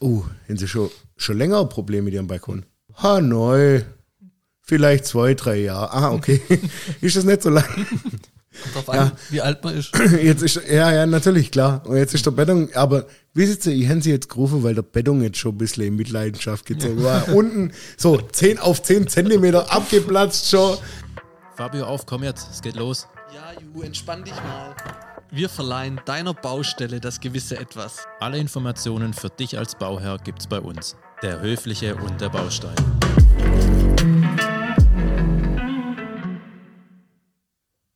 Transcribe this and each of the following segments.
Oh, haben Sie schon, schon länger ein Problem mit Ihrem Balkon? Ha, neu. Vielleicht zwei, drei Jahre. Ah, okay. ist das nicht so lang? Kommt drauf an, wie alt man ist. Jetzt ist, ja, ja, natürlich, klar. Und jetzt ist der Beton, aber wisst ihr, ich hätte sie jetzt gerufen, weil der Beton jetzt schon ein bisschen in Mitleidenschaft gezogen war. Unten so 10 auf 10 Zentimeter abgeplatzt schon. Fabio, auf, komm jetzt, es geht los. Ja, Ju, entspann dich mal. Wir verleihen deiner Baustelle das gewisse Etwas. Alle Informationen für dich als Bauherr gibt's bei uns. Der Höfliche und der Baustein.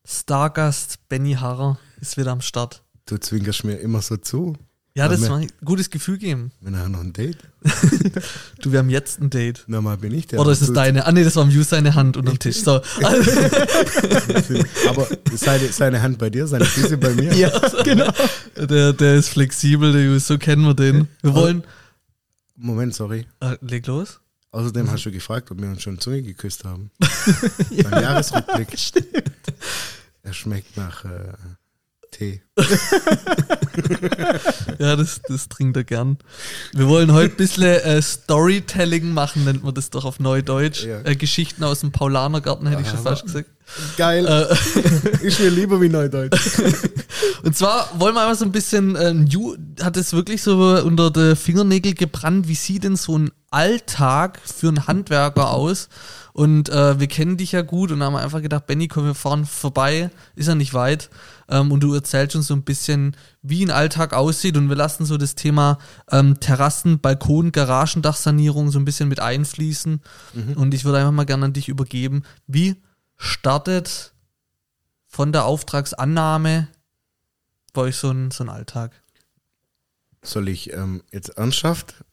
Stargast Benny Harrer ist wieder am Start. Du zwinkerst mir immer so zu. Ja, das soll ein gutes Gefühl geben. Wir haben noch ein Date. Du, wir haben jetzt ein Date. Normal bin ich der. Oder ist es deine? Ah nee, das war Muse seine Hand unter dem Tisch. So. Aber seine, seine Hand bei dir, seine Füße bei mir. ja, genau. Der, der ist flexibel, der Muse, so kennen wir den. Wir wollen. Moment, sorry. Äh, leg los. Außerdem hast du gefragt, ob wir uns schon Zunge geküsst haben. Beim Jahresrückblick. Er schmeckt nach äh, Tee. Ja, das, das trinkt er gern. Wir wollen heute ein bisschen äh, Storytelling machen, nennt man das doch auf Neudeutsch. Ja. Äh, Geschichten aus dem Paulanergarten, hätte ich schon fast gesagt. Geil. Äh, Ist mir lieber wie Neudeutsch. Und zwar wollen wir einmal so ein bisschen, ähm, hat es wirklich so unter die Fingernägel gebrannt, wie sieht denn so ein Alltag für einen Handwerker aus? Und äh, wir kennen dich ja gut und haben einfach gedacht, Benny, komm, wir fahren vorbei, ist ja nicht weit. Ähm, und du erzählst uns so ein bisschen, wie ein Alltag aussieht. Und wir lassen so das Thema ähm, Terrassen, Balkon, Garagendachsanierung so ein bisschen mit einfließen. Und ich würde einfach mal gerne an dich übergeben. Wie startet von der Auftragsannahme bei euch so ein, so ein Alltag? Soll ich ähm, jetzt ernsthaft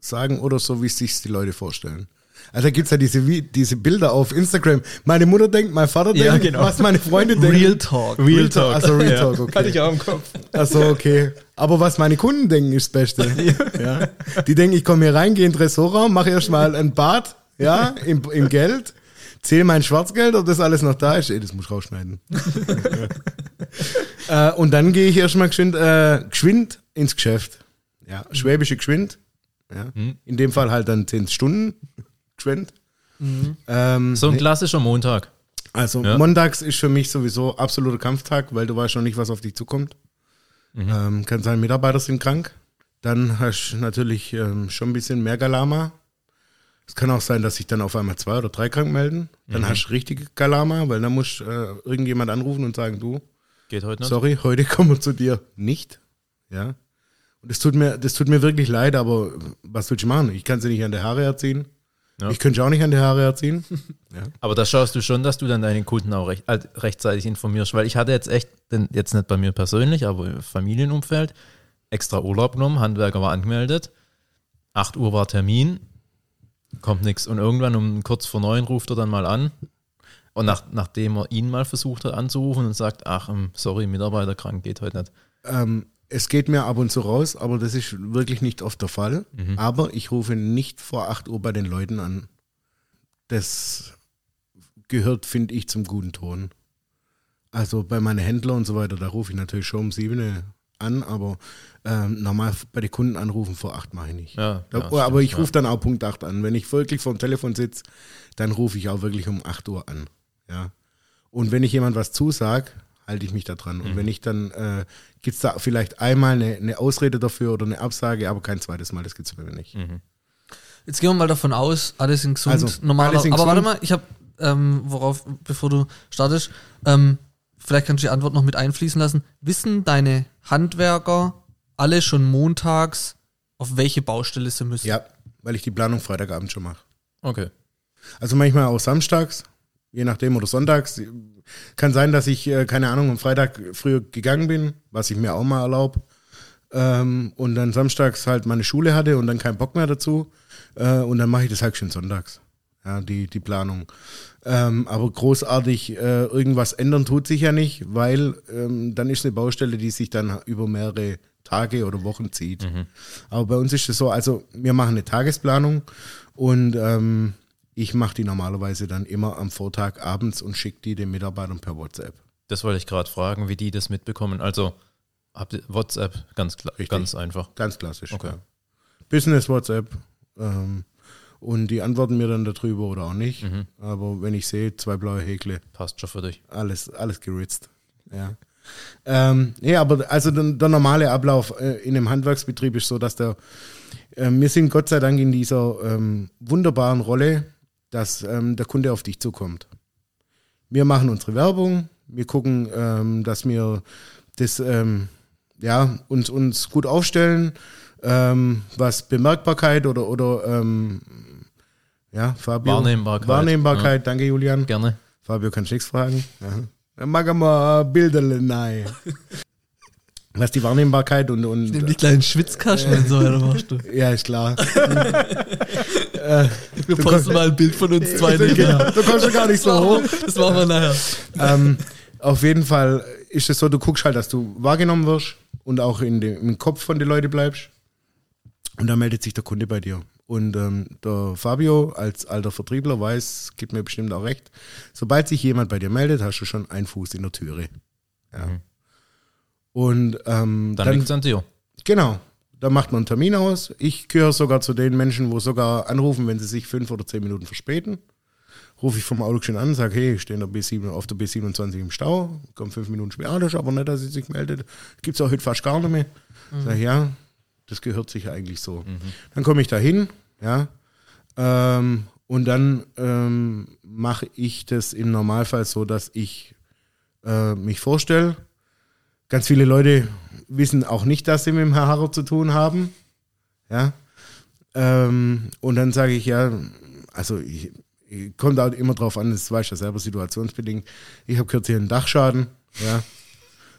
sagen oder so, wie es sich die Leute vorstellen? Also da gibt es ja diese, diese Bilder auf Instagram. Meine Mutter denkt, mein Vater denkt, Ja, genau. was meine Freunde denken. Real Talk. Real Talk. Also Real Ja, Talk, okay. Hatte ich auch im Kopf. Achso, okay. Aber was meine Kunden denken, ist das Beste. Ja. Die denken, ich komme hier rein, gehe in den Tresorraum, mache erstmal ein Bad, ja, im, im Geld, zähle mein Schwarzgeld, ob das alles noch da ist. Ey, das muss ich rausschneiden. äh, und dann gehe ich erstmal geschwind, äh, geschwind ins Geschäft. Ja, schwäbische geschwind. Ja. In dem Fall halt dann 10 Stunden geschwind. Ähm, So ein klassischer Montag. also Ja. montags ist für mich sowieso absoluter Kampftag, weil du weißt noch nicht, was auf dich zukommt. Ähm, kann sein, Mitarbeiter sind krank. Dann hast du natürlich ähm, schon ein bisschen mehr Galama. Es kann auch sein, dass sich dann auf einmal zwei oder drei krank melden. Dann hast du richtige Galama, weil dann muss äh, irgendjemand anrufen und sagen, du, Geht heute nicht. sorry, heute kommen wir zu dir nicht. Ja. Und das tut mir, das tut mir wirklich leid, aber was willst du machen? Ich kann sie nicht an die Haare erziehen. Ja. Ich könnte auch nicht an die Haare erziehen. Aber da schaust du schon, dass du dann deinen Kunden auch recht, äh, rechtzeitig informierst, weil ich hatte jetzt echt, denn jetzt nicht bei mir persönlich, aber im Familienumfeld, extra Urlaub genommen, Handwerker war angemeldet, 8 Uhr war Termin, kommt nichts und irgendwann um kurz vor neun ruft er dann mal an und nach, nachdem er ihn mal versucht hat anzurufen und sagt, ach, ähm, sorry, Mitarbeiter krank, geht heute nicht. Ähm, es geht mir ab und zu raus, aber das ist wirklich nicht oft der Fall. Aber ich rufe nicht vor 8 Uhr bei den Leuten an. Das gehört, finde ich, zum guten Ton. Also bei meinen Händlern und so weiter, da rufe ich natürlich schon um 7 an, aber ähm, normal bei den Kunden anrufen vor 8 mache ich nicht. Ja, Da, ja, aber stimmt, ich rufe dann auch Punkt 8 an. Wenn ich wirklich vor dem Telefon sitze, dann rufe ich auch wirklich um 8 Uhr an. Ja. Und wenn ich jemand was zusag, halte ich mich da dran. Und wenn ich dann, äh, gibt es da vielleicht einmal eine, eine Ausrede dafür oder eine Absage, aber kein zweites Mal, das gibt es bei mir nicht. Jetzt gehen wir mal davon aus, alle sind gesund, Also, normaler. aber warte gesund. mal, ich habe, ähm, worauf, bevor du startest, ähm, vielleicht kannst du die Antwort noch mit einfließen lassen. Wissen deine Handwerker alle schon montags, auf welche Baustelle sie müssen? Ja, weil ich die Planung Freitagabend schon mache. Okay. Also manchmal auch samstags, je nachdem, oder sonntags. Kann sein, dass ich, äh, keine Ahnung, am Freitag früher gegangen bin, was ich mir auch mal erlaube. Ähm, und dann samstags halt meine Schule hatte und dann keinen Bock mehr dazu. Äh, und dann mache ich das halt schon sonntags. Ja, die, die Planung. Ähm, aber großartig äh, irgendwas ändern tut sich ja nicht, weil ähm, dann ist eine Baustelle, die sich dann über mehrere Tage oder Wochen zieht. Aber bei uns ist es so, also wir machen eine Tagesplanung und ähm, ich mache die normalerweise dann immer am Vortag abends und schicke die den Mitarbeitern per WhatsApp. Das wollte ich gerade fragen, wie die das mitbekommen. Also WhatsApp, ganz klar, Richtig. ganz einfach. Ganz klassisch. Okay. Ja. Business WhatsApp. Ähm, und die antworten mir dann darüber oder auch nicht. Mhm. Aber wenn ich sehe, zwei blaue Häkle, Passt schon für dich. alles, alles geritzt. Ja. Ähm, ja, aber also der, der normale Ablauf äh, in einem Handwerksbetrieb ist so, dass der, äh, wir sind Gott sei Dank in dieser ähm, wunderbaren Rolle, dass ähm, der Kunde auf dich zukommt. Wir machen unsere Werbung, wir gucken, ähm, dass wir das, ähm, ja, uns, uns gut aufstellen, ähm, was Bemerkbarkeit oder, oder ähm, ja, Fabio. Wahrnehmbarkeit. Wahrnehmbarkeit, danke Julian. Gerne. Fabio, kannst du nichts fragen? Ja. Dann machen wir Bilder nein. Was die Wahrnehmbarkeit und, und Nimm die kleinen Schwitzkasten und so, oder machst du? ja, ist klar. Wir posten mal ein Bild von uns zwei genau. nebeneinander. Du kommst schon gar nicht so hoch. Das machen wir nachher. ähm, auf jeden Fall ist es so, du guckst halt, dass du wahrgenommen wirst und auch in dem, im Kopf von den Leuten bleibst. Und dann meldet sich der Kunde bei dir. Und ähm, der Fabio als alter Vertriebler weiß, gibt mir bestimmt auch recht, sobald sich jemand bei dir meldet, hast du schon einen Fuß in der Türe. Ja. Und ähm, Dann, liegt es an dir. Genau. Da macht man einen Termin aus. Ich gehöre sogar zu den Menschen, wo sogar anrufen, wenn sie sich fünf oder zehn Minuten verspäten. Rufe ich vom Auto schon an, sage, hey, ich stehe der B7, auf der B27 im Stau, komme fünf Minuten später, ah, das ist aber nicht, dass sie sich meldet. Gibt es auch heute fast gar nicht mehr. Sag ich, ja, das gehört sich eigentlich so. Dann komme ich da hin, ja, ähm, und dann ähm, mache ich das im Normalfall so, dass ich äh, mich vorstelle. Ganz viele Leute wissen auch nicht, dass sie mit dem Herr Harrer zu tun haben. Ja. Ähm, und dann sage ich ja, also ich, ich kommt auch immer drauf an, das weiß ich ja selber situationsbedingt. Ich habe kürzlich einen Dachschaden. Ja.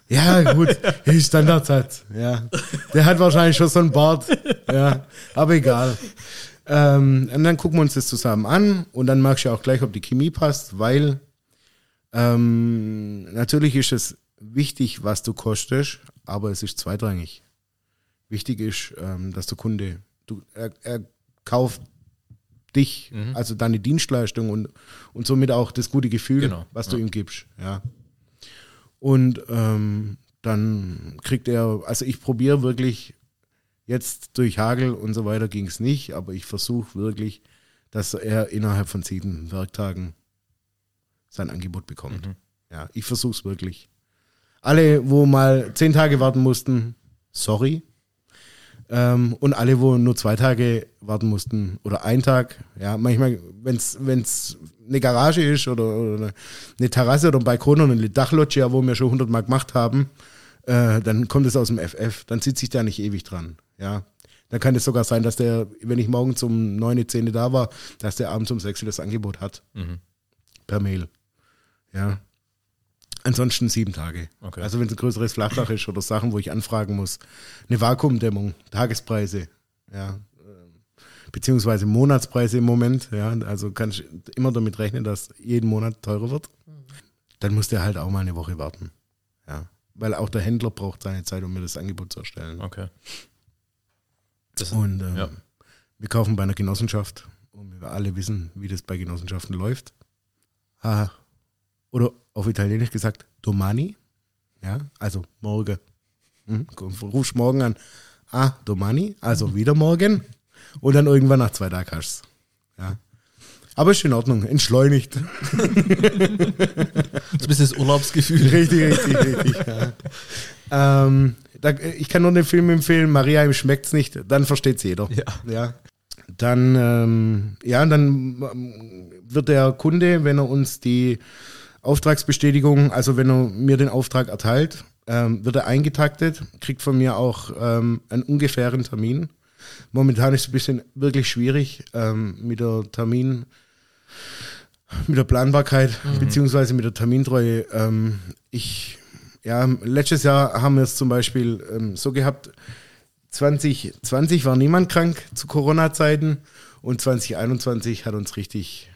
Ja, gut, ist Standardsatz. Ja. Der hat wahrscheinlich schon so einen Bart. Ja, aber egal. Ähm, und dann gucken wir uns das zusammen an und dann merkst du auch gleich, ob die Chemie passt, weil ähm, natürlich ist es wichtig, was du kostest, aber es ist zweitrangig. Wichtig ist, ähm, dass der Kunde, du, er, er kauft dich, also deine Dienstleistung und, und somit auch das gute Gefühl, Genau, was du ihm gibst. Ja. Und ähm, dann kriegt er, also ich probiere wirklich, jetzt durch Hagel und so weiter ging es nicht, aber ich versuche wirklich, dass er innerhalb von sieben Werktagen sein Angebot bekommt. Ja, ich versuche es wirklich. Alle, wo mal zehn Tage warten mussten, sorry. Ähm, und alle, wo nur zwei Tage warten mussten oder ein Tag, ja, manchmal, wenn es eine Garage ist oder, oder eine Terrasse oder ein Balkon oder eine Dachloggia, wo wir schon hundertmal gemacht haben, äh, dann kommt es aus dem FF, dann sitze ich da nicht ewig dran, ja. Dann kann es sogar sein, dass der, wenn ich morgens um 9, 10 da war, dass der abends um 6 das Angebot hat. Per Mail. Ja. Ansonsten sieben Tage. Okay. Also wenn es ein größeres Flachdach ist oder Sachen, wo ich anfragen muss. Eine Vakuumdämmung, Tagespreise, ja. ähm, Beziehungsweise Monatspreise im Moment, ja. Also kannst du immer damit rechnen, dass jeden Monat teurer wird. Dann muss der halt auch mal eine Woche warten. Ja. Weil auch der Händler braucht seine Zeit, um mir das Angebot zu erstellen. Okay. Das, Und ähm, ja. wir kaufen bei einer Genossenschaft und wir alle wissen, wie das bei Genossenschaften läuft. Ah, oder auf Italienisch gesagt, domani. Ja, also morgen. Hm, rufst morgen an. Ah, domani, also wieder morgen. Und dann irgendwann nach zwei Tagen hast. Ja. Aber ist in Ordnung, entschleunigt. So ein bisschen das Urlaubsgefühl. Richtig, richtig, richtig. Ja. Ähm, da, ich kann nur den Film empfehlen, Maria, ihm schmeckt's nicht, dann versteht's jeder. Ja. ja. Dann, ähm, ja, dann ähm, wird der Kunde, wenn er uns die Auftragsbestätigung, also wenn er mir den Auftrag erteilt, ähm, wird er eingetaktet, kriegt von mir auch ähm, einen ungefähren Termin. Momentan ist es ein bisschen wirklich schwierig ähm, mit der Termin, mit der Planbarkeit beziehungsweise mit der Termintreue. Ähm, ich, ja, letztes Jahr haben wir es zum Beispiel ähm, so gehabt, 2020 war niemand krank zu Corona-Zeiten und 2021 hat uns richtig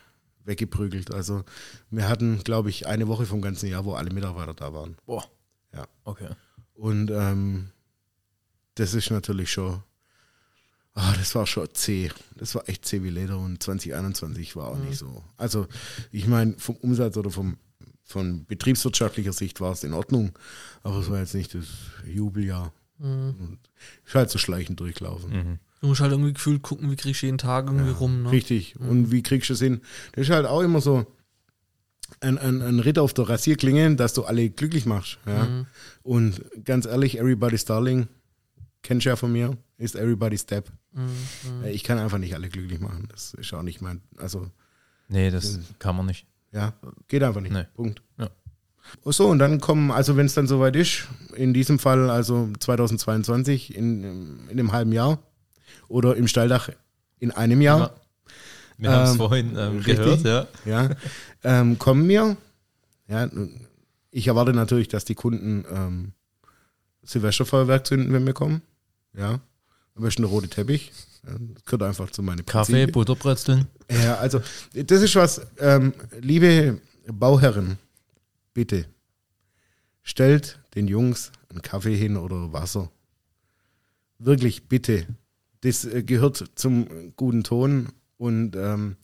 weggeprügelt. Also wir hatten, glaube ich, eine Woche vom ganzen Jahr, wo alle Mitarbeiter da waren. Boah. Ja. Okay. Und ähm, das ist natürlich schon, ah, das war schon zäh. Das war echt zäh wie Leder und 2021 war auch nicht so. Also ich meine, vom Umsatz oder vom, von betriebswirtschaftlicher Sicht war es in Ordnung, aber es war jetzt nicht das Jubeljahr. Und ist halt so schleichend durchlaufen. Du musst halt irgendwie gefühlt gucken, wie kriegst du jeden Tag irgendwie rum. Ne? Richtig. Und wie kriegst du es hin? Das ist halt auch immer so ein, ein, ein Ritt auf der Rasierklinge, dass du alle glücklich machst. Ja? Mhm. Und ganz ehrlich, Everybody's Darling, kennst du ja von mir, ist Everybody's Step. Mhm. Ich kann einfach nicht alle glücklich machen. Das ist auch nicht mein, also Nee, das kann man nicht. ja, geht einfach nicht. Nee. Punkt. Ja. Und so, und dann kommen, also wenn es dann soweit ist, in diesem Fall also 2022, in, in einem halben Jahr oder im Stalldach in einem Jahr. Ja. Wir haben es Ähm, vorhin ähm, richtig. gehört, ja. ja, ähm, kommen wir. Ja, ich erwarte natürlich, dass die Kunden ähm, Silvesterfeuerwerk zünden, wenn wir kommen. Ja, am besten der rote Teppich. Das gehört einfach zu meinen Kaffee. Butterbrezeln. Ja, also das ist was, ähm, liebe Bauherren, bitte stellt den Jungs einen Kaffee hin oder Wasser. Wirklich, bitte. Das äh, gehört zum guten Ton und ähm,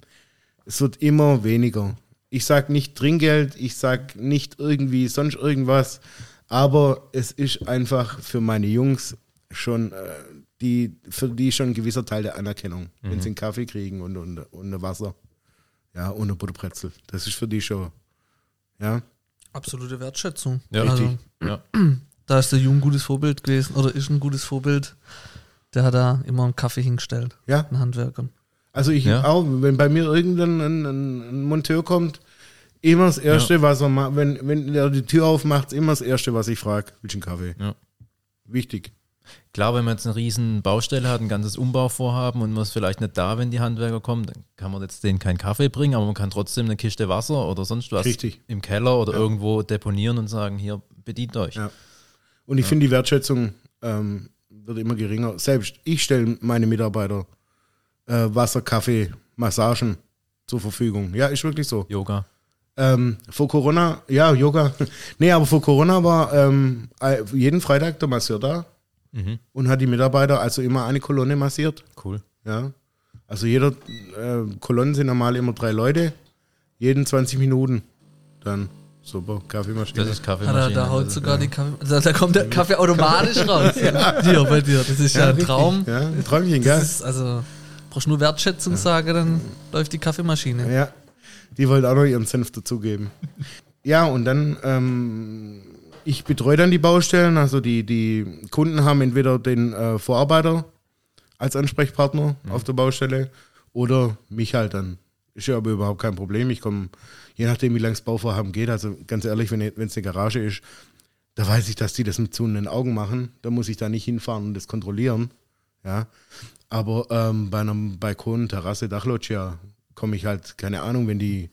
es wird immer weniger. Ich sag nicht Trinkgeld, ich sag nicht irgendwie sonst irgendwas, aber es ist einfach für meine Jungs schon äh, die, für die schon ein gewisser Teil der Anerkennung, wenn sie einen Kaffee kriegen und, und, und Wasser. Ja, eine Butterbrezel. Das ist für die schon. Ja, Absolute Wertschätzung. Ja, also, Ja. da ist der Jung ein gutes Vorbild gewesen oder ist ein gutes Vorbild. Der hat da immer einen Kaffee hingestellt, ja. einen Handwerkern. Also ich Ja. auch, wenn bei mir irgendein ein, ein, ein Monteur kommt, immer das Erste, was er macht, wenn, wenn er die Tür aufmacht, ist immer das Erste, was ich frage, willst du einen Kaffee? Ja. Wichtig. Klar, wenn man jetzt eine riesen Baustelle hat, ein ganzes Umbauvorhaben und man ist vielleicht nicht da, wenn die Handwerker kommen, dann kann man jetzt denen keinen Kaffee bringen, aber man kann trotzdem eine Kiste Wasser oder sonst was Richtig. im Keller oder irgendwo deponieren und sagen, hier, bedient euch. Ja. Und ich finde, die Wertschätzung ähm, wird immer geringer. Selbst ich stelle meine Mitarbeiter äh, Wasser, Kaffee, Massagen zur Verfügung. Ja, ist wirklich so. Yoga. Ähm, vor Corona, ja, Yoga. nee, aber vor Corona war ähm, äh, jeden Freitag der Masseur da Mhm. und hat die Mitarbeiter also immer eine Kolonne massiert. Cool. Ja. Also jeder äh, Kolonnen sind normal immer drei Leute, jeden 20 Minuten. Dann super, Kaffeemaschine. Das ist Hat er, Kaffeemaschine. da haut sogar die Kaffee, da, da kommt der Kaffee automatisch raus. Hier bei dir. Das ist ja, ein richtig. Traum. Ja, ein Träumchen, gell? Das ist, also, brauchst nur Wertschätzung sagen, dann läuft die Kaffeemaschine. Ja, die wollte auch noch ihren Senf dazugeben. Ja, und dann, ähm, ich betreue dann die Baustellen. Also die, die Kunden haben entweder den äh, Vorarbeiter als Ansprechpartner auf der Baustelle oder mich halt dann. Ist ja aber überhaupt kein Problem. Ich komme, je nachdem, wie lange das Bauvorhaben geht, also ganz ehrlich, wenn es eine Garage ist, da weiß ich, dass die das mit zunehmenden Augen machen. Da muss ich da nicht hinfahren und das kontrollieren. Ja. Aber ähm, bei einem Balkon, Terrasse, Dachloggia komme ich halt, keine Ahnung, wenn die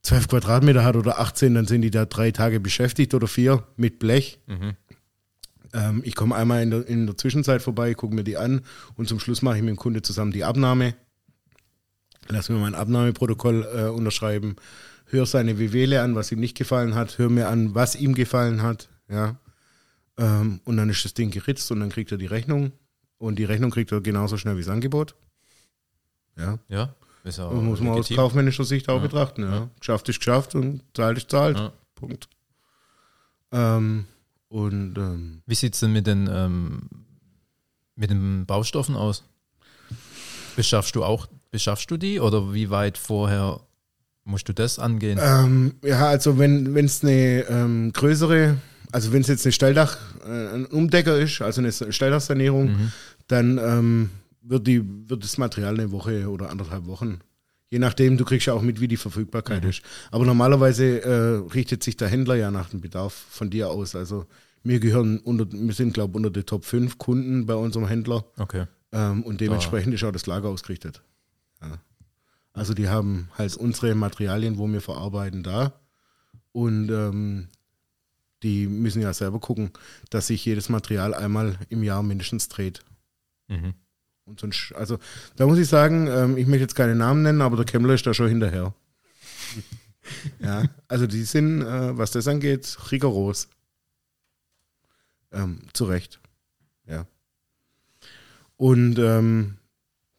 12 Quadratmeter hat oder 18, dann sind die da drei Tage beschäftigt oder vier mit Blech. Ähm, ich komme einmal in der, in der Zwischenzeit vorbei, gucke mir die an und zum Schluss mache ich mit dem Kunde zusammen die Abnahme. Lass mir mein Abnahmeprotokoll äh, unterschreiben, höre seine WWle an, was ihm nicht gefallen hat, höre mir an, was ihm gefallen hat, ja. Ähm, und dann ist das Ding geritzt und dann kriegt er die Rechnung. Und die Rechnung kriegt er genauso schnell wie das Angebot. Ja. Ja, ist Das muss man aus legitim. kaufmännischer Sicht auch Ja. betrachten. Ja. Ja. Geschafft ist geschafft und zahlt ist zahlt. Ja. Punkt. Ähm, und ähm, Wie sieht es denn mit den, ähm, mit den Baustoffen aus? Beschaffst du auch, beschaffst du die oder wie weit vorher musst du das angehen? ähm, ja, also wenn es eine ähm, größere, also wenn es jetzt eine Stalldach, äh, ein Umdecker ist, also eine Stalldachsanierung, Mhm. dann ähm, wird, die, wird das Material eine Woche oder anderthalb Wochen. Je nachdem, du kriegst ja auch mit, wie die Verfügbarkeit ist. Aber normalerweise äh, richtet sich der Händler ja nach dem Bedarf von dir aus. Also wir gehören unter, wir sind, glaube ich, unter die Top 5 Kunden bei unserem Händler. Okay. Ähm, und dementsprechend ist auch das Lager ausgerichtet. Ja. Also die haben halt unsere Materialien, wo wir verarbeiten, da. Und ähm, die müssen ja selber gucken, dass sich jedes Material einmal im Jahr mindestens dreht. Mhm. Und sonst, also da muss ich sagen, ähm, ich möchte jetzt keine Namen nennen, aber der Kemmler ist da schon hinterher. ja, also die sind, äh, was das angeht, rigoros. Ähm, zu Recht. Ja. Und ähm,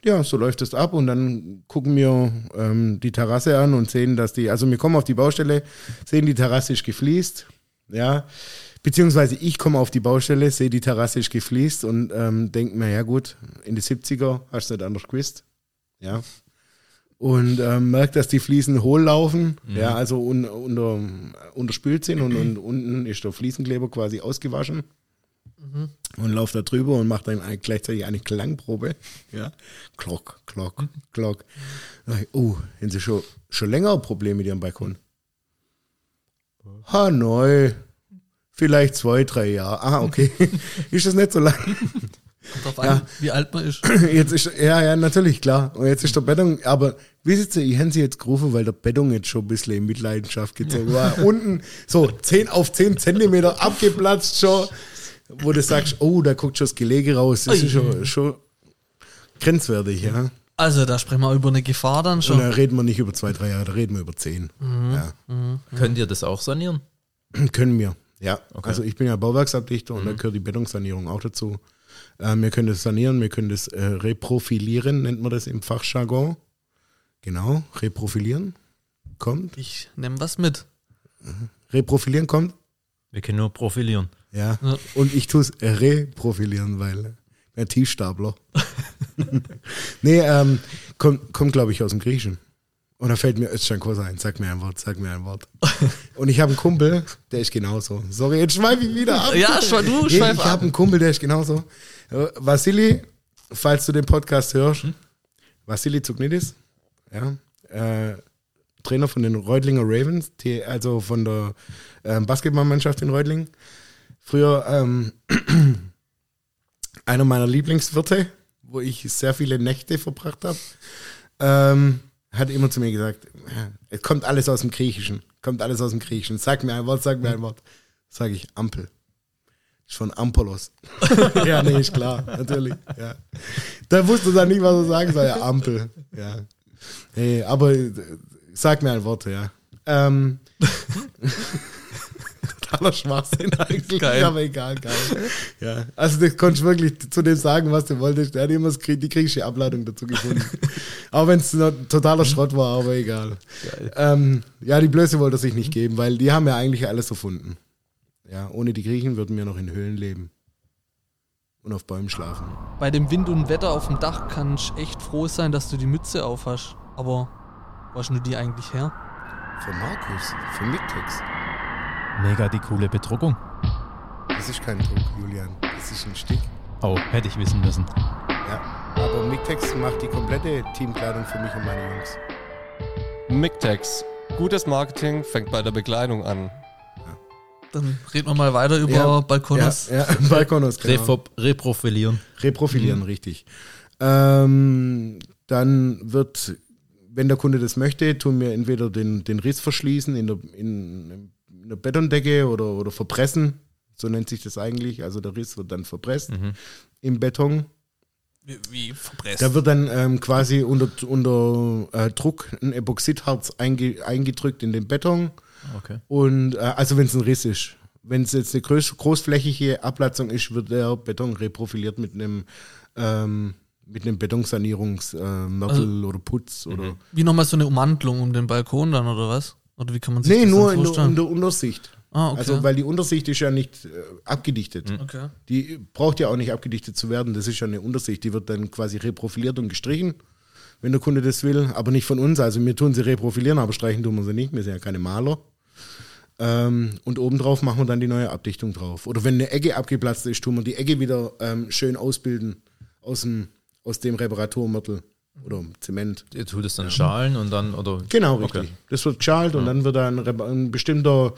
ja, so läuft es ab und dann gucken wir ähm, die Terrasse an und sehen, dass die, also wir kommen auf die Baustelle, sehen, die Terrasse ist gefliest. Ja, Beziehungsweise ich komme auf die Baustelle, sehe die Terrasse ist gefliest und ähm, denke mir, ja gut, in die 70er hast du nicht anders gewusst. Ja. Und ähm, merkt, dass die Fliesen hohl laufen, ja, also un, unter, unterspült sind und, und unten ist der Fliesenkleber quasi ausgewaschen. Und lauft da drüber und macht dann gleichzeitig eine Klangprobe. Ja. Glock, Glock, Glock. Oh, haben Sie schon, schon länger ein Problem mit Ihrem Balkon? Ha, neu. Vielleicht zwei, drei Jahre. Ah, okay. ist das nicht so lang? Kommt drauf an, Ja. wie alt man ist. Jetzt ist, ja, ja, natürlich, klar. Und jetzt ist der Beton, aber wisst ihr, ich hätte sie jetzt gerufen, weil der Beton jetzt schon ein bisschen in Mitleidenschaft gezogen war. Unten so 10 auf 10 Zentimeter abgeplatzt schon, wo du sagst, oh, da guckt schon das Gelege raus. Das ist schon, schon grenzwertig, ja. Also, da sprechen wir über eine Gefahr dann Und schon. da reden wir nicht über zwei, drei Jahre, da reden wir über zehn. Ja. Könnt ihr das auch sanieren? Können wir. Ja, Okay. also ich bin ja Bauwerksabdichter und da gehört die Betonsanierung auch dazu. Ähm, wir können das sanieren, wir können das äh, reprofilieren, nennt man das im Fachjargon. Genau, reprofilieren kommt. Ich nehme was mit. Reprofilieren kommt. Wir können nur profilieren. Ja. Ja. Und ich tue es reprofilieren, weil äh, Tiefstapler. nee, ähm, kommt, kommt glaube ich, aus dem Griechischen. Und da fällt mir Özcan Kosa ein. Sag mir ein Wort, sag mir ein Wort. Und ich habe einen Kumpel, der ist genauso. Sorry, jetzt schweife ich wieder ab. Ja, schwa- du Nee, schweif ich ab. habe einen Kumpel, der ist genauso. Äh, Vassili, falls du den Podcast hörst, Vassili Zugnidis, ja, äh, Trainer von den Reutlinger Ravens, also von der ähm, Basketballmannschaft in Reutlingen. Früher ähm, einer meiner Lieblingswirte, wo ich sehr viele Nächte verbracht habe, ähm, hat immer zu mir gesagt, ja, es kommt alles aus dem Griechischen, kommt alles aus dem Griechischen. Sag mir ein Wort, sag mir ein Wort. Sag ich Ampel. Ist von Ampolos. ja, nee, ist klar, natürlich. Ja. Da wusste er nicht, was er sagen soll. Ja, Ampel. Ja. Nee, aber äh, sag mir ein Wort, ja. Ähm, totaler Schwachsinn eigentlich, Geil. aber egal, geil. Ja, also das konntest du wirklich zu dem sagen, was du wolltest. Er hat immer die griechische Ableitung dazu gefunden. auch wenn es totaler Schrott war, aber egal. Ähm, ja, die Blöße wollte er sich nicht geben, weil die haben ja eigentlich alles erfunden. Ja, ohne die Griechen würden wir noch in Höhlen leben. Und auf Bäumen schlafen. Bei dem Wind und Wetter auf dem Dach kannst du echt froh sein, dass du die Mütze auf hast. Aber wo hast du die eigentlich her? Von Markus, von Mictex. Mega die coole Bedruckung. Das ist kein Druck, Julian. Das ist ein Stick. Oh, hätte ich wissen müssen. Ja. Aber Mictex macht die komplette Teamkleidung für mich und meine Jungs. Mictex. Gutes Marketing fängt bei der Bekleidung an. Dann reden wir mal weiter über Ja, Balkonos. Ja, ja Balkonos, genau. Reprofilieren. Reprofilieren, richtig. Ähm, dann wird, wenn der Kunde das möchte, tun wir entweder den, den Riss verschließen in der, in, in der Betondecke oder, oder verpressen. So nennt sich das eigentlich. Also der Riss wird dann verpresst im Beton. Wie, wie verpresst. Da wird dann ähm, quasi unter, unter äh, Druck ein Epoxidharz einge, eingedrückt in den Beton. Okay. Und äh, also wenn es ein Riss ist. Wenn es jetzt eine groß, großflächige Ablatzung ist, wird der Beton reprofiliert mit einem ähm, mit einem Betonsanierungsmörtel Also- oder Putz oder. Wie nochmal so eine Ummantelung um den Balkon dann, oder was? Oder wie kann man sich Nee, das nur dann in der, vorstellen? in der Untersicht. ah, okay. Also weil die Untersicht ist ja nicht äh, abgedichtet. okay. Die braucht ja auch nicht abgedichtet zu werden. Das ist ja eine Untersicht. Die wird dann quasi reprofiliert und gestrichen, wenn der Kunde das will. Aber nicht von uns. Also wir tun sie reprofilieren, aber streichen tun wir sie nicht. Wir sind ja keine Maler. Ähm, und obendrauf machen wir dann die neue Abdichtung drauf. Oder wenn eine Ecke abgeplatzt ist, tun wir die Ecke wieder ähm, schön ausbilden aus dem, aus dem Reparaturmörtel oder Zement. Ihr tut es dann schalen und dann, oder? Genau, richtig. Okay. Das wird geschalt und dann wird dann ein, ein bestimmter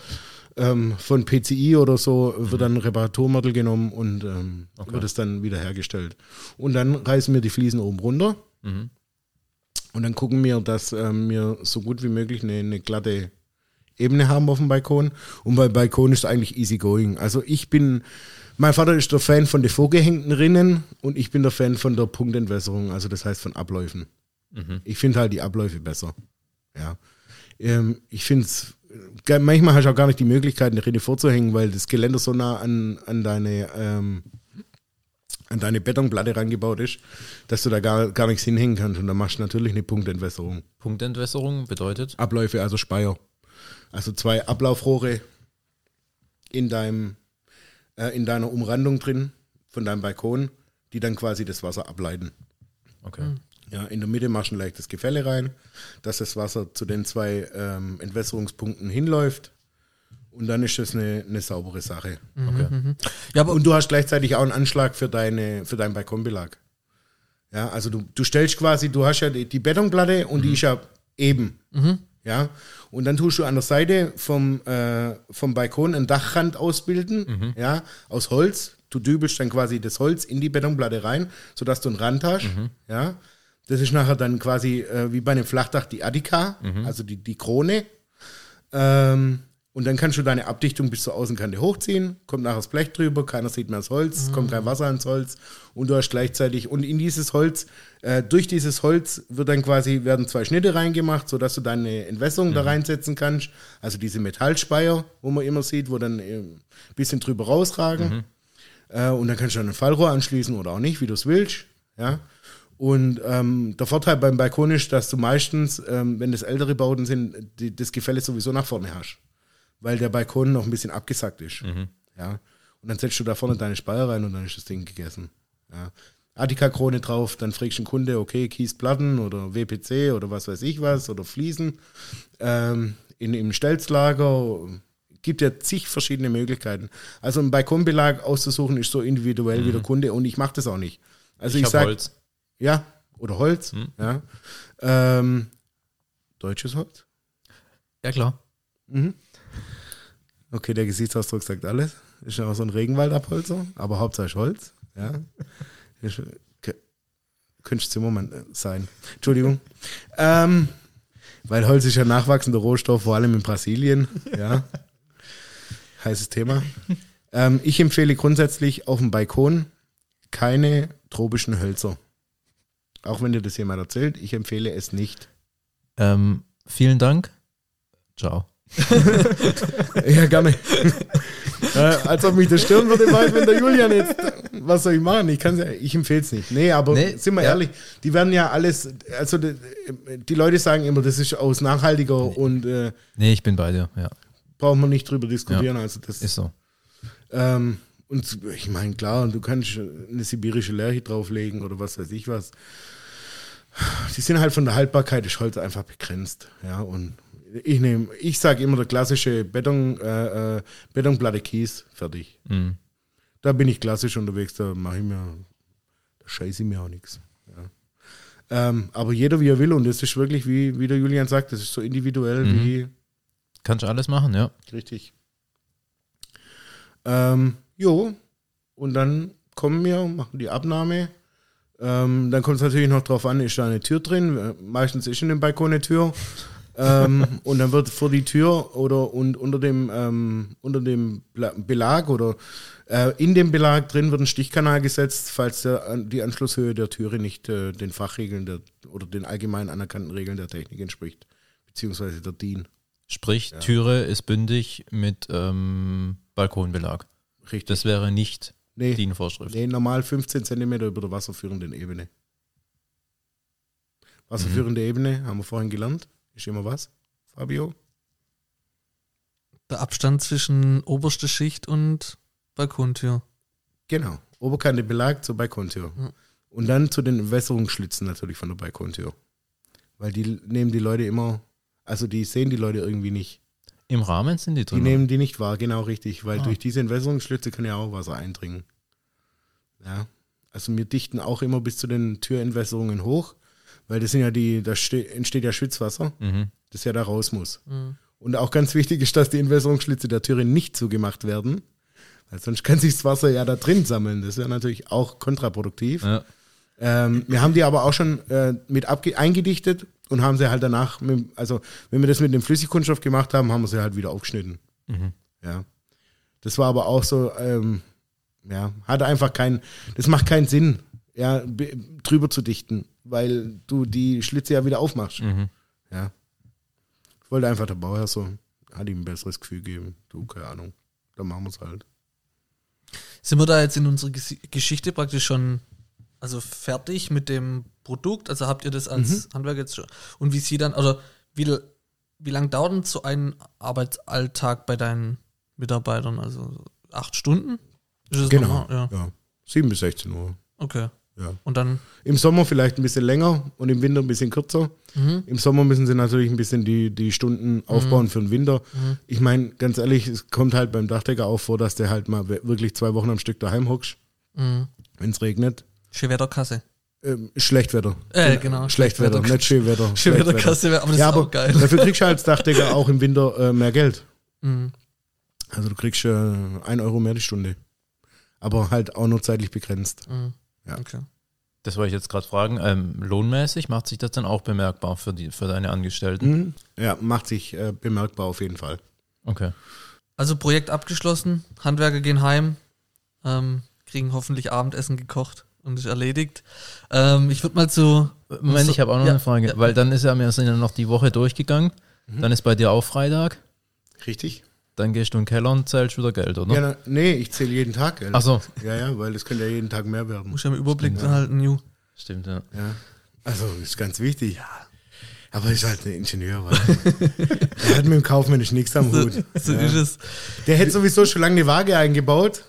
ähm, von PCI oder so wird dann ein Reparaturmodell genommen und ähm, wird es dann wieder hergestellt. Und dann reißen wir die Fliesen oben runter Mhm. und dann gucken wir, dass ähm, wir so gut wie möglich eine, eine glatte Ebene haben auf dem Balkon. Und bei Balkon ist eigentlich easy going. Also ich bin, mein Vater ist der Fan von den vorgehängten Rinnen und ich bin der Fan von der Punktentwässerung, also das heißt von Abläufen. Mhm. Ich finde halt die Abläufe besser. Ja. Ähm, ich finde es, manchmal hast du auch gar nicht die Möglichkeit, eine Rinne vorzuhängen, weil das Geländer so nah an, an deine, ähm, an deine Betonplatte rangebaut ist, dass du da gar, gar nichts hinhängen kannst. Und dann machst du natürlich eine Punktentwässerung. Punktentwässerung bedeutet? Abläufe, also Speier. Also zwei Ablaufrohre in deinem äh, in deiner Umrandung drin, von deinem Balkon, die dann quasi das Wasser ableiten. Okay. Ja, in der Mitte machst du ein leichtes Gefälle rein, dass das Wasser zu den zwei ähm, Entwässerungspunkten hinläuft. Und dann ist das eine, eine saubere Sache. okay. Ja, aber Und du hast gleichzeitig auch einen Anschlag für, deine, für deinen Balkonbelag. Ja, also du, du stellst quasi, du hast ja die, die Betonplatte und die ist ja eben. Ja, und dann tust du an der Seite vom, äh, vom Balkon einen Dachrand ausbilden, ja, aus Holz. Du dübelst dann quasi das Holz in die Betonplatte rein, sodass du einen Rand hast. Ja, das ist nachher dann quasi äh, wie bei einem Flachdach die Attika, also die, die Krone. Ähm, und dann kannst du deine Abdichtung bis zur Außenkante hochziehen, kommt nachher das Blech drüber, keiner sieht mehr das Holz, es kommt kein Wasser ins Holz und du hast gleichzeitig, und in dieses Holz, äh, durch dieses Holz wird dann quasi, werden zwei Schnitte reingemacht, sodass du deine Entwässerung da reinsetzen kannst. Also diese Metallspeier, wo man immer sieht, wo dann äh, ein bisschen drüber rausragen. Äh, und dann kannst du dann ein Fallrohr anschließen oder auch nicht, wie du es willst. Ja. Und ähm, der Vorteil beim Balkon ist, dass du meistens, ähm, wenn das ältere Bauten sind, die, das Gefälle sowieso nach vorne hast. Weil der Balkon noch ein bisschen abgesackt ist. Ja. Und dann setzt du da vorne deine Speier rein und dann ist das Ding gegessen. Ja. Attika-Krone drauf, dann fragst du den Kunde, okay, Kiesplatten oder WPC oder was weiß ich was oder Fliesen. Ähm, in, Im Stelzlager gibt ja zig verschiedene Möglichkeiten. Also einen Balkonbelag auszusuchen ist so individuell wie der Kunde und ich mache das auch nicht. Also ich, ich sag, habe Holz. ja, oder Holz, ja. Ähm, deutsches Holz? ja klar. Okay, der Gesichtsausdruck sagt alles. Ist ja auch so ein Regenwaldabholzer, aber Hauptsache ist Holz. Ja. Könnte Zimmermann sein. Entschuldigung. Ähm, weil Holz ist ja nachwachsender Rohstoff, vor allem in Brasilien. Ja. Heißes Thema. Ähm, ich empfehle grundsätzlich auf dem Balkon keine tropischen Hölzer. Auch wenn dir das jemand erzählt, ich empfehle es nicht. Ähm, vielen Dank. Ciao. Ja, gerne. äh, als ob mich das stören würde, wenn der Julian jetzt, was soll ich machen? Ich kann's ja, ich empfehle es nicht. Nee, aber Nee, sind wir ja. ehrlich, die werden ja alles, also die, die Leute sagen immer, das ist aus nachhaltiger und äh, Nee, ich bin bei dir. Ja, brauchen wir nicht drüber diskutieren. Also das ist so. ähm, und ich meine, klar, du kannst eine sibirische Lerche drauflegen oder was weiß ich was. Die sind halt von der Haltbarkeit des Holz einfach begrenzt. Ja, und ich nehme, ich sage immer der klassische Beton, äh, äh, Betonplatte Kies, fertig. Mhm. Da bin ich klassisch unterwegs, da mache ich mir, da scheiße ich mir auch nichts. Ja. Ähm, aber jeder wie er will und das ist wirklich, wie, wie der Julian sagt, das ist so individuell Mhm. wie Kannst du alles machen, ja. Richtig. Ähm, jo, und dann kommen wir, machen die Abnahme. Ähm, dann kommt es natürlich noch drauf an, ist da eine Tür drin? Äh, Meistens ist in dem Balkon eine Tür. Ähm, und dann wird vor die Tür oder und unter dem, ähm, unter dem Belag oder äh, in dem Belag drin wird ein Stichkanal gesetzt, falls der, die Anschlusshöhe der Türe nicht äh, den Fachregeln der, oder den allgemein anerkannten Regeln der Technik entspricht, beziehungsweise der DIN. Sprich, Türe ist bündig mit ähm, Balkonbelag. Richtig. Das wäre nicht Nee. DIN-Vorschrift. Nee, normal 15 Zentimeter über der wasserführenden Ebene. Wasserführende Ebene, haben wir vorhin gelernt. Ist immer was, Fabio? Der Abstand zwischen oberste Schicht und Balkontür. Genau. Oberkante Belag zur Balkontür. Ja. Und dann zu den Wässerungsschlitzen natürlich von der Balkontür. Weil die nehmen die Leute immer, also die sehen die Leute irgendwie nicht. Im Rahmen sind die Die drin. nehmen die nicht wahr, genau richtig. Weil Ah. durch diese Entwässerungsschlitze kann ja auch Wasser eindringen. Ja. Also wir dichten auch immer bis zu den Türentwässerungen hoch, weil das sind ja die, da ste- entsteht ja Schwitzwasser, Mhm. das ja da raus muss. Und auch ganz wichtig ist, dass die Entwässerungsschlitze der Türe nicht zugemacht werden, weil sonst kann sich das Wasser ja da drin sammeln. Das wäre natürlich auch kontraproduktiv. Ja. Ähm, wir haben die aber auch schon äh, mit abge eingedichtet und haben sie halt danach, mit, also wenn wir das mit dem Flüssigkunststoff gemacht haben, haben wir sie halt wieder aufgeschnitten. Mhm. Ja. Das war aber auch so, ähm, ja, hatte einfach keinen, das macht keinen Sinn, ja, be- drüber zu dichten, weil du die Schlitze ja wieder aufmachst. Mhm. Ja. Ich wollte einfach der Bauherr so, hat ihm ein besseres Gefühl geben. Du, keine Ahnung. Dann machen wir es halt. Sind wir da jetzt in unserer Geschichte praktisch schon also fertig mit dem Produkt? Also habt ihr das als Handwerk jetzt schon? Und wie sie dann, oder wie, wie lang dauert denn so ein Arbeitsalltag bei deinen Mitarbeitern? Also acht Stunden? Genau. normal? Ja. Ja. 7 bis 16 Uhr. Okay. Ja. Und dann, Im Sommer vielleicht ein bisschen länger und im Winter ein bisschen kürzer. mhm. Im Sommer müssen sie natürlich ein bisschen die, die Stunden aufbauen für den Winter. Ich meine, ganz ehrlich, es kommt halt beim Dachdecker auch vor, dass der halt mal wirklich zwei Wochen am Stück daheim hockst, Mhm. wenn es regnet. Schönwetterkasse. Ähm, Schlechtwetter. Äh, genau. Schlechtwetter, Schlechtwetter. nicht Schönwetter. Schönwetterkasse, wär- aber das ja, ist auch geil. dafür kriegst du als Dachdecker auch im Winter äh, mehr Geld. Mhm. Also du kriegst äh, ein Euro mehr die Stunde. Aber halt auch nur zeitlich begrenzt. Mhm. Ja. Okay. Das wollte ich jetzt gerade fragen. Ähm, lohnmäßig macht sich das dann auch bemerkbar für, die, für deine Angestellten? Mhm. Ja, macht sich äh, bemerkbar auf jeden Fall. Okay. Also Projekt abgeschlossen, Handwerker gehen heim, ähm, kriegen hoffentlich Abendessen gekocht und ist erledigt. Ähm, ich würde mal zu. Moment, so- ich habe auch noch ja, eine Frage, ja. weil dann ist ja, wir sind ja noch die Woche durchgegangen. Dann ist bei dir auch Freitag. Richtig? Dann gehst du in den Keller und zählst wieder Geld, oder? Ja, na, nee, ich zähle jeden Tag Geld. Ach so. Ja, ja, weil es könnte ja jeden Tag mehr werden. Muss ja im Überblick behalten, Ju. Stimmt, ja. Ja. Also, ist ganz wichtig. Ja. Aber ist halt ein Ingenieur. Weil der hat mit dem Kaufmännisch nichts am So, Hut. so ja. ist es. Der hätte sowieso schon lange eine Waage eingebaut.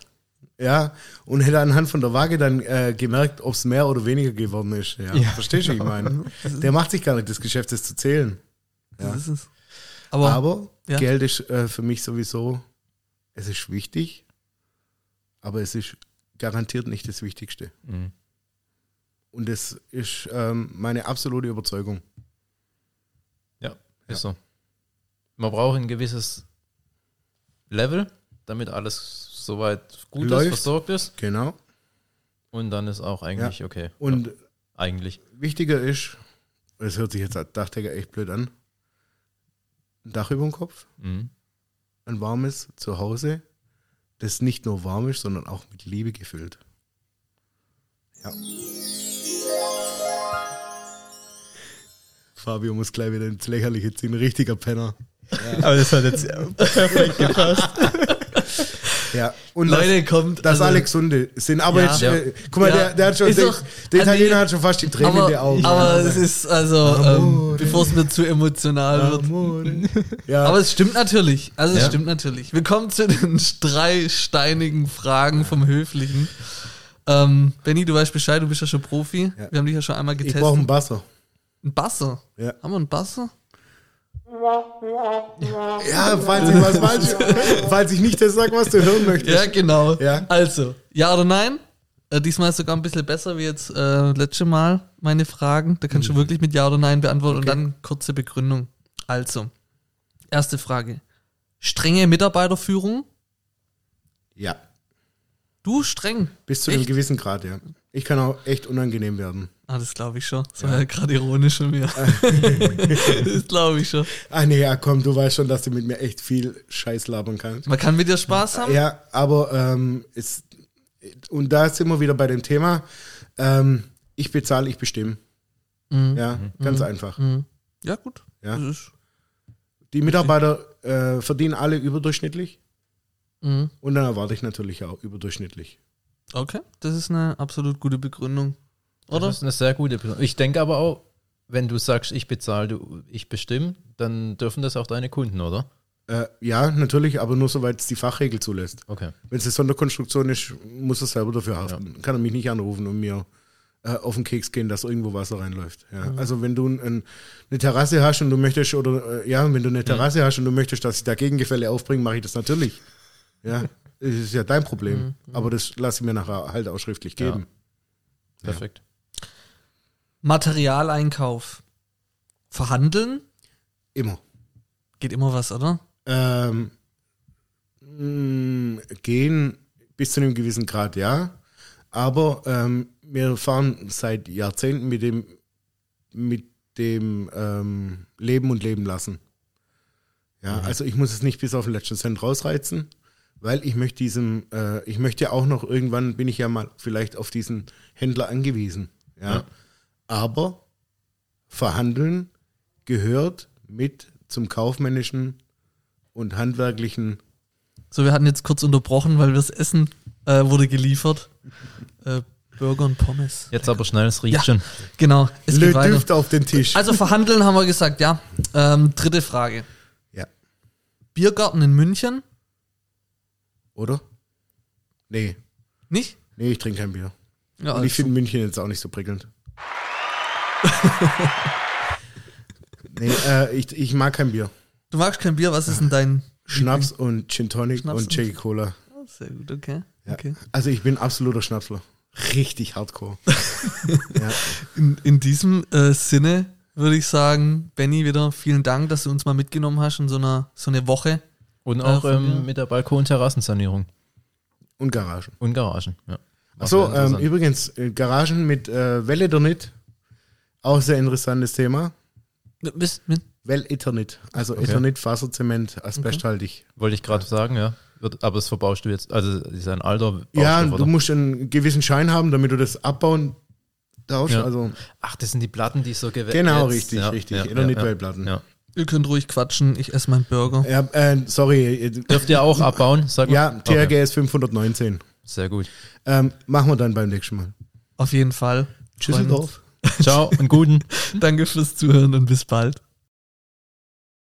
Ja, und hätte anhand von der Waage dann äh, gemerkt, ob es mehr oder weniger geworden ist. Ja, Ja. verstehst du, wie ich meine? Der macht sich gar nicht das Geschäft, das zu zählen. Ja. Das ist es. Aber, Aber ja. Geld ist äh, für mich sowieso, es ist wichtig, aber es ist garantiert nicht das Wichtigste. Mhm. Und das ist ähm, meine absolute Überzeugung. Ja, ist so. Man braucht ein gewisses Level, damit alles soweit gut Läuft. ist, versorgt ist. Genau. Und dann ist auch eigentlich okay. Und ja, eigentlich. wichtiger ist, das hört sich jetzt als Dachdecker echt blöd an, ein Dach über dem Kopf, Mhm. ein warmes Zuhause, das nicht nur warm ist, sondern auch mit Liebe gefüllt. Ja. Fabio muss gleich wieder ins Lächerliche ziehen, richtiger Penner. Aber das hat jetzt perfekt gepasst. Ja, und Leute, kommt. dass also- alle gesunde sind. Aber Ja. jetzt, äh, guck mal, Ja. der, der hat schon, Ist der, der Ah, Italiener hat schon fast die Tränen in den aber, Augen. aber es ist also, ähm, bevor es mir zu emotional wird. Amore. ja, Aber es stimmt natürlich. Also es stimmt natürlich. Wir kommen zu den drei steinigen Fragen vom Höflichen. Ähm, Benny, du weißt Bescheid, du bist ja schon Profi. Ja. Wir haben dich ja schon einmal ich getestet. brauche einen Basser. Ein Basser. Ja. Haben wir einen Basser? Ja, falls ich was falsch, falls ich nicht das sage, was du hören möchtest. Ja, genau. Ja. Also, ja oder nein? Äh, diesmal ist sogar ein bisschen besser wie jetzt äh, letzte Mal meine Fragen. Da kannst du wirklich mit Ja oder Nein beantworten und dann kurze Begründung. Also, erste Frage. Strenge Mitarbeiterführung? Ja, Du streng. bis zu einem Echt? gewissen Grad, ja. Ich kann auch echt unangenehm werden. Ah, das glaube ich schon. Das war ja gerade ironisch von mir. das glaube ich schon. Ah nee, ja komm, du weißt schon, dass du mit mir echt viel Scheiß labern kannst. Man kann mit dir Spaß haben. Ja, aber ähm, es, und da sind wir wieder bei dem Thema, ähm, ich bezahle, ich bestimme. Mhm. Ja, ganz einfach. Mhm. Ja, gut. Ja. Ist, Die Mitarbeiter äh, verdienen alle überdurchschnittlich mhm. und dann erwarte ich natürlich auch überdurchschnittlich. Okay, das ist eine absolut gute Begründung. Oder? Das ist eine sehr gute Begründung. Ich denke aber auch, wenn du sagst, ich bezahle, du, ich bestimme, dann dürfen das auch deine Kunden, oder? Äh, ja, natürlich, aber nur soweit es die Fachregel zulässt. Okay. Wenn es eine Sonderkonstruktion ist, muss er selber dafür haften. Kann er mich nicht anrufen und mir äh, auf den Keks gehen, dass irgendwo Wasser reinläuft. Ja. Also wenn du ein, eine Terrasse hast und du möchtest, oder äh, ja, wenn du eine Terrasse hast und du möchtest, dass ich da Gegengefälle aufbringe, mache ich das natürlich. Ja, das ist ja dein Problem. Aber das lasse ich mir nachher halt auch schriftlich Ja. geben. Perfekt. Materialeinkauf. Verhandeln? Immer. Geht immer was, oder? Ähm, mh, gehen bis zu einem gewissen Grad, ja. Aber ähm, wir fahren seit Jahrzehnten mit dem, mit dem ähm, Leben und Leben lassen. Ja, also ich muss es nicht bis auf den letzten Cent rausreizen, weil ich möchte diesem, äh, ich möchte auch noch irgendwann bin ich ja mal vielleicht auf diesen Händler angewiesen. Ja. Ja. Aber verhandeln gehört mit zum kaufmännischen und handwerklichen So, wir hatten jetzt kurz unterbrochen, weil das Essen äh, wurde geliefert. Äh, Burger und Pommes. Jetzt aber schnell, es riecht Ja. schon. Genau, es Le. Düfte auf den Tisch. Also verhandeln haben wir gesagt, ja. Ähm, dritte Frage. ja, Biergarten in München? oder? Nee, Nicht? Nee, ich trinke kein Bier. Ja, Und ich also- finde München jetzt auch nicht so prickelnd. Nee, äh, ich, ich mag kein Bier. du magst kein Bier, was ist denn dein Schnaps und Gin Tonic Schnaps und Jackie Cola. Ah, Sehr gut, okay. Ja. okay. Also ich bin absoluter Schnapsler. Richtig hardcore. ja. In, in diesem äh, Sinne würde ich sagen, Benny, wieder vielen Dank, dass du uns mal mitgenommen hast in so einer so eine Woche. Und Äh, auch mir. ähm, mit der Balkon- und Terrassensanierung. Und Garagen. Und Garagen, ja. Achso, ähm, übrigens, äh, Garagen mit äh, Well Eternit. Auch sehr interessantes Thema. Mit, mit, Well Eternit. Also Okay. Eternit, Faserzement, asbesthaltig. Wollte ich gerade sagen, ja. Wird, aber das verbaust du jetzt, also das ist ein alter Ja, du oder? musst einen gewissen Schein haben, damit du das abbauen darfst. Ja. Also Ach, das sind die Platten, die so gewählt genau, richtig, ja, richtig. Ja, Eternit-Wellplatten. ja, ja. ihr könnt ruhig quatschen, ich esse meinen Burger. Ja, äh, sorry. äh, Dürft ihr auch abbauen? Sag mal. Ja, Okay. THGS 519. Sehr gut. Ähm, machen wir dann beim nächsten Mal. Auf jeden Fall. Tschüsseldorf. Ciao und guten. Danke fürs Zuhören und bis bald.